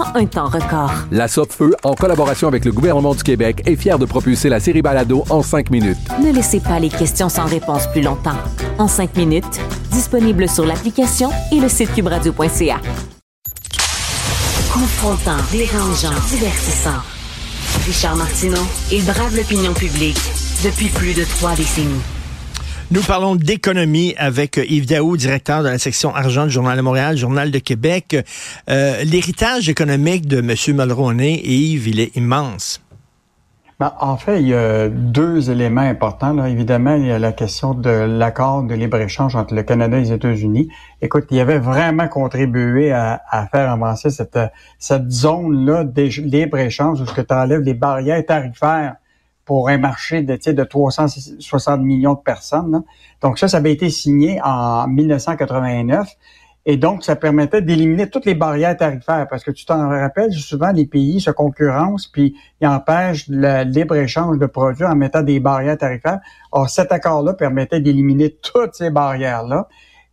en un temps record. La Feu, en collaboration avec le gouvernement du Québec, est fière de propulser la série Balado en cinq minutes. Ne laissez pas les questions sans réponse plus longtemps. En cinq minutes, disponible sur l'application et le site cubradio.ca. Confrontant, dérangeant, divertissant. Richard Martineau, il brave l'opinion publique depuis plus de trois décennies. Nous parlons d'économie avec Yves Daou, directeur de la section argent du Journal de Montréal, Journal de Québec. Euh, l'héritage économique de M. Mulroney, Yves, il est immense. Ben, en fait, il y a deux éléments importants. Là. Évidemment, il y a la question de l'accord de libre-échange entre le Canada et les États-Unis. Écoute, il avait vraiment contribué à, faire avancer cette, cette zone-là de libre-échange où tu enlèves les barrières tarifaires pour un marché de, de 360 millions de personnes. Donc ça, ça avait été signé en 1989. Et donc, ça permettait d'éliminer toutes les barrières tarifaires parce que tu t'en rappelles, souvent les pays se concurrencent puis ils empêchent le libre-échange de produits en mettant des barrières tarifaires. Or, cet accord-là permettait d'éliminer toutes ces barrières-là.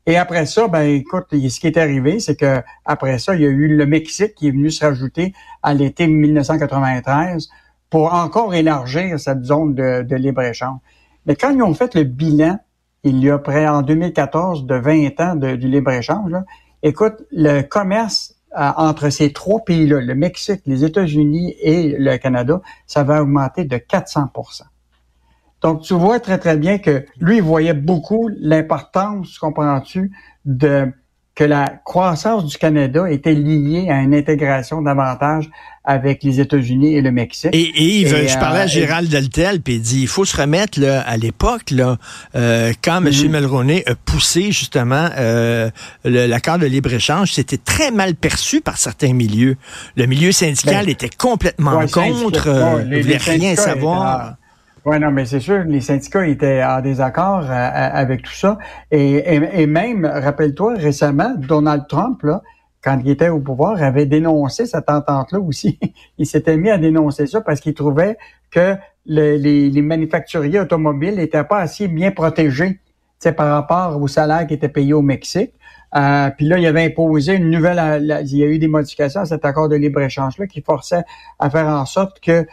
Et après ça, ben écoute, ce qui est arrivé, c'est que après ça, il y a eu le Mexique qui est venu se rajouter à l'été 1993 pour encore élargir cette zone de, libre-échange. Mais quand ils ont fait le bilan, il y a près en 2014 de 20 ans du libre-échange, écoute, le commerce euh, entre ces trois pays-là, le Mexique, les États-Unis et le Canada, ça va augmenter de 400% Donc, tu vois très, très bien que lui, il voyait beaucoup l'importance, comprends-tu, de que la croissance du Canada était liée à une intégration davantage avec les États-Unis et le Mexique. Et, et, Yves, je parlais à euh, Gérald Deltel, puis il dit il faut se remettre là, à l'époque là, euh, quand M. Mm Mulroney a poussé justement euh, l'accord de libre échange, c'était très mal perçu par certains milieux. Le milieu syndical ben, était complètement contre, euh, ne voulait rien savoir. Oui, non, mais c'est sûr, les syndicats étaient en désaccord euh, euh, avec tout ça. Et, même, rappelle-toi, récemment, Donald Trump, là, quand il était au pouvoir, avait dénoncé cette entente-là aussi. il s'était mis à dénoncer ça parce qu'il trouvait que les, manufacturiers automobiles n'étaient pas assez bien protégés par rapport au salaire qui était payé au Mexique. Euh, puis là, il avait imposé une nouvelle, il y a eu des modifications à cet accord de libre-échange-là qui forçait à faire en sorte que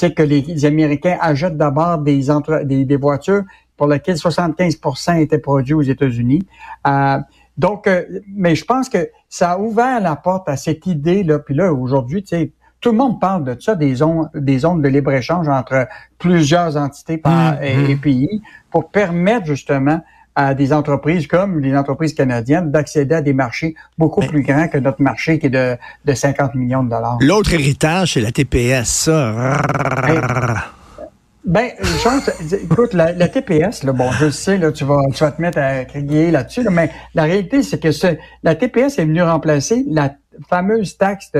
c'est que les, Américains achètent d'abord des, des, voitures pour lesquelles 75 étaient produits aux États-Unis. Euh, donc, euh, mais je pense que ça a ouvert la porte à cette idée-là. Puis là, aujourd'hui, tu sais, tout le monde parle de ça, des zones, des zones de libre-échange entre plusieurs entités par, mm-hmm. et, pays pour permettre justement à des entreprises comme les entreprises canadiennes d'accéder à des marchés beaucoup plus grands que notre marché qui est de, de 50 millions de dollars. L'autre héritage, c'est la TPS, ça. Ben, chance, écoute, la, TPS, là, bon, je sais, là, tu vas, tu vas te mettre à crier là-dessus, mais la réalité, c'est que la TPS est venue remplacer la fameuse taxe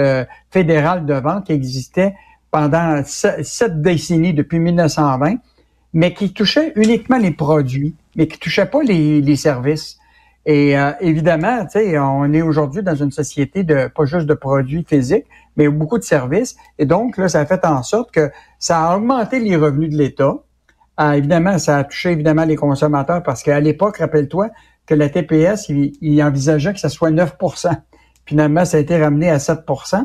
fédérale de vente qui existait pendant sept décennies depuis 1920 mais qui touchait uniquement les produits, mais qui touchait pas les, les services. Et euh, évidemment, on est aujourd'hui dans une société de pas juste de produits physiques, mais beaucoup de services. Et donc là, ça a fait en sorte que ça a augmenté les revenus de l'État. Euh, évidemment, ça a touché évidemment les consommateurs parce qu'à l'époque, rappelle-toi que la TPS, il, envisageait que ça soit 9% Finalement, ça a été ramené à 7%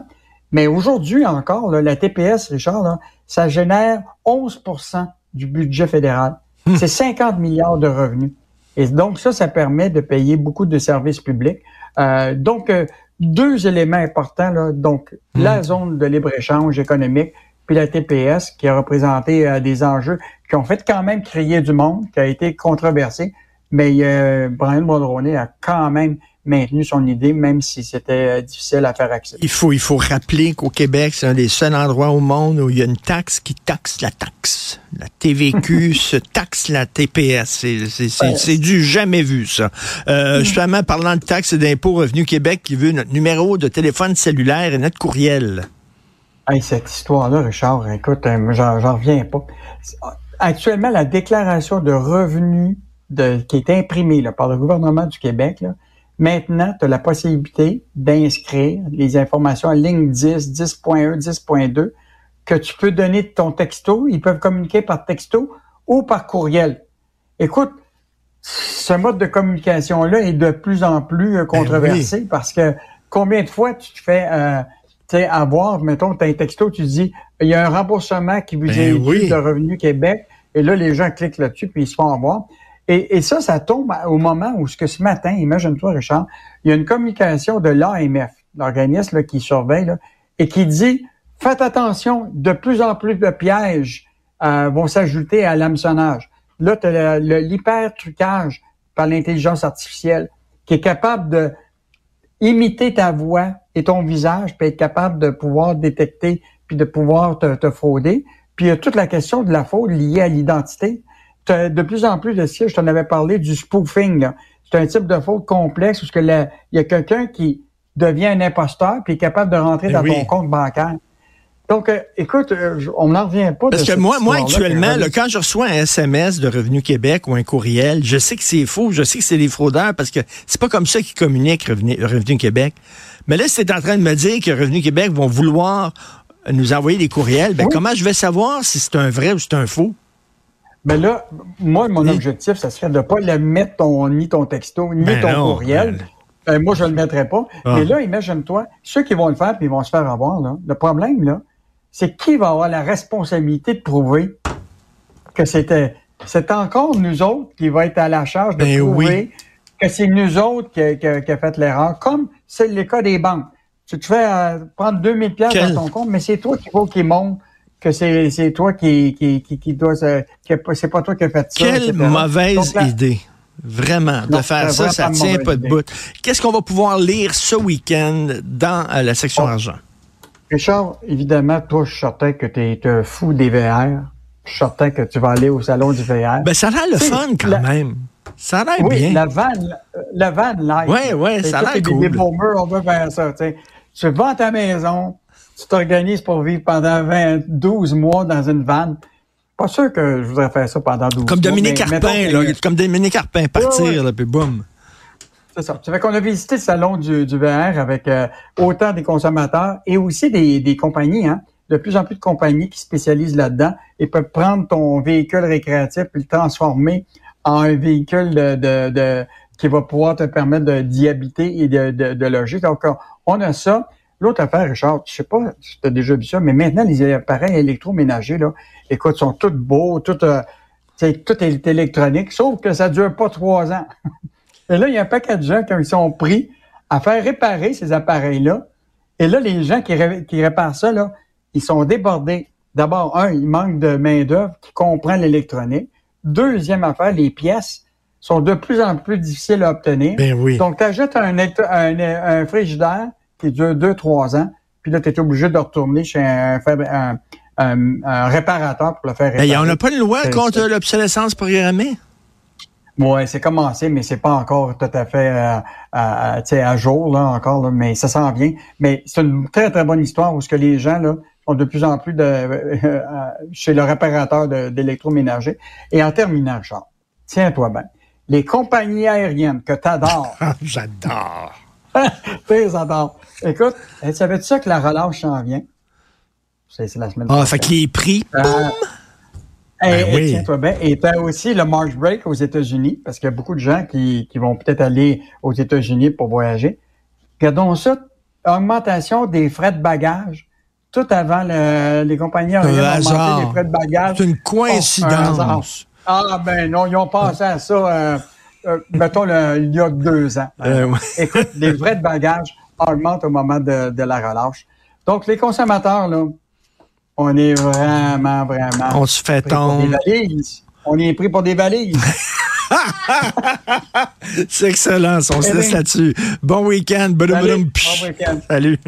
Mais aujourd'hui encore, la TPS, Richard, ça génère 11% du budget fédéral. Hmm. C'est 50 milliards de revenus. Et donc ça, ça permet de payer beaucoup de services publics. Euh, donc, euh, deux éléments importants, là, donc Mm. la zone de libre-échange économique, puis la TPS, qui a représenté euh, des enjeux qui ont fait quand même crier du monde, qui a été controversé, mais euh, Brian Mulroney a quand même maintenu son idée, même si c'était euh, difficile à faire accepter. Il faut, il faut rappeler qu'au Québec, c'est un des seuls endroits au monde où il y a une taxe qui taxe la taxe. La TVQ se taxe la TPS. C'est, du jamais vu, ça. Euh, Justement, parlant de taxes et d'impôts, Revenu Québec qui veut notre numéro de téléphone cellulaire et notre courriel. Hey, cette histoire-là, Richard, écoute, euh, j'en, j'en reviens pas. Actuellement, la déclaration de revenus de, qui est imprimée là, par le gouvernement du Québec, là, maintenant, tu as la possibilité d'inscrire les informations à ligne 10, 10.1, 10.2 que tu peux donner de ton texto. Ils peuvent communiquer par texto ou par courriel. Écoute, ce mode de communication-là est de plus en plus euh, controversé parce que combien de fois tu te fais euh, avoir, mettons, tu as un texto, tu dis, il y a un remboursement qui vous Ben est oui. de Revenu Québec, et là, les gens cliquent là-dessus, puis ils se font avoir. Et, et ça, ça tombe au moment où, ce que ce matin, imagine-toi, Richard, il y a une communication de l'AMF, l'organisme qui surveille, là, et qui dit, faites attention, de plus en plus de pièges euh, vont s'ajouter à l'hameçonnage. Là, tu as l'hyper-trucage par l'intelligence artificielle qui est capable de imiter ta voix et ton visage, puis être capable de pouvoir détecter, puis de pouvoir te, te frauder. Puis il y a toute la question de la fraude liée à l'identité. De plus en plus de sièges, je t'en avais parlé du spoofing. C'est un type de fraude complexe où il y a quelqu'un qui devient un imposteur puis est capable de rentrer Ben dans oui. ton compte bancaire. Donc, euh, écoute, euh, on n'en revient pas Parce de que moi, moi actuellement, là, quand je reçois un SMS de Revenu Québec ou un courriel, je sais que c'est faux, je sais que c'est des fraudeurs parce que c'est pas comme ça qu'ils communiquent Revenu, Revenu Québec. Mais là, c'est en train de me dire que Revenu Québec vont vouloir nous envoyer des courriels. Ben, Oui. comment je vais savoir si c'est un vrai ou c'est un faux? Mais là, moi, mon Oui. objectif, ça serait de pas le mettre ton, ni ton texto, ni Ben ton non, courriel. ben- Ben, moi, je le mettrais pas. Ah. Mais là, imagine-toi, ceux qui vont le faire puis ils vont se faire avoir, là, le problème, là, c'est qui va avoir la responsabilité de prouver que c'était, c'est encore nous autres qui va être à la charge de Ben prouver oui. que c'est nous autres qui, qui, qui a fait l'erreur, comme c'est le cas des banques. Tu te fais euh, prendre 2000 pièces Quel- dans ton compte, mais c'est toi qui faut qu'il montre que c'est, toi qui, qui, qui, qui doit se, que c'est pas toi qui as fait ça. Quelle etc. mauvaise Donc, là, idée. Vraiment, de Non, faire ça, ça tient pas de bout. Qu'est-ce qu'on va pouvoir lire ce week-end dans euh, la section Oh. argent? Richard, évidemment, toi, je suis certain que tu es un fou des VR. Je suis certain que tu vas aller au salon du VR. Ben, ça a l'air le fun quand la- même. Ça a l'air oui, bien. la van, la van live. Ouais, C'est ça a l'air les cool. boomers, on veut faire ça. tu. Tu vends ta maison, tu t'organises pour vivre pendant 20, 12 mois dans une van. Pas sûr que je voudrais faire ça pendant 12 Comme mois. Dominique mais Carpin, là, que- comme Dominique Carpin, partir, Ouais, ouais. là, puis boum. C'est ça. Ça fait qu'on a visité le salon du, du VR avec euh, autant des consommateurs et aussi des, des compagnies. Hein. De plus en plus de compagnies qui spécialisent là-dedans et peuvent prendre ton véhicule récréatif et le transformer en un véhicule de, de, de- qui va pouvoir te permettre d'y habiter et de, de, de loger. Donc, on- on a ça. L'autre affaire, Richard, je sais pas si tu as déjà vu ça, mais maintenant, les appareils électroménagers, là, écoute, sont tous beaux, tout, euh, tout est électronique, sauf que ça dure pas trois ans. Et là, il y a un paquet de gens qui sont pris à faire réparer ces appareils-là. Et là, les gens qui, ré- qui réparent ça, là, ils sont débordés. D'abord, un, il manque de main-d'œuvre qui comprend l'électronique. Deuxième affaire, les pièces sont de plus en plus difficiles à obtenir. Ben oui. Donc, tu achètes un, un frigidaire qui dure deux, trois ans, puis là, tu es obligé de retourner chez un, fabri- un, un- un réparateur pour le faire réparer. Ben, on n'a pas une loi contre l'obsolescence programmée? Ouais, c'est commencé, mais c'est pas encore tout à fait euh, à, jour là encore, là, mais ça s'en vient. Mais c'est une très très bonne histoire où ce que les gens là ont de plus en plus de euh, chez le réparateur de- d'électroménager. Et en terminant, Charles, tiens-toi bien, les compagnies aériennes que tu adores, J'adore. tu adores. Écoute, eh, savais-tu ça que la relâche s'en vient? C'est c'est la semaine Ah, fait que les prix, Euh, boum! Et, Ben oui. tiens-toi bien. Et t'as aussi le March Break aux États-Unis, parce qu'il y a beaucoup de gens qui, qui vont peut-être aller aux États-Unis pour voyager. Regardons ça, augmentation des frais de bagages. Tout avant, le- les compagnies aériennes ont augmenté les frais de bagages. C'est une Oh, un coïncidence. Ah ben non, ils ont pensé à ça, euh, euh, mettons, le- il y a deux ans. Euh, ouais. Écoute, les frais de bagages augmente au moment de, de la relâche. Donc, les consommateurs, là, on est vraiment, vraiment. On se fait pris pour des tomber. valises. On est pris pour des valises. C'est excellent, on se laisse là-dessus. Bon week-end. Bon week-end. Salut.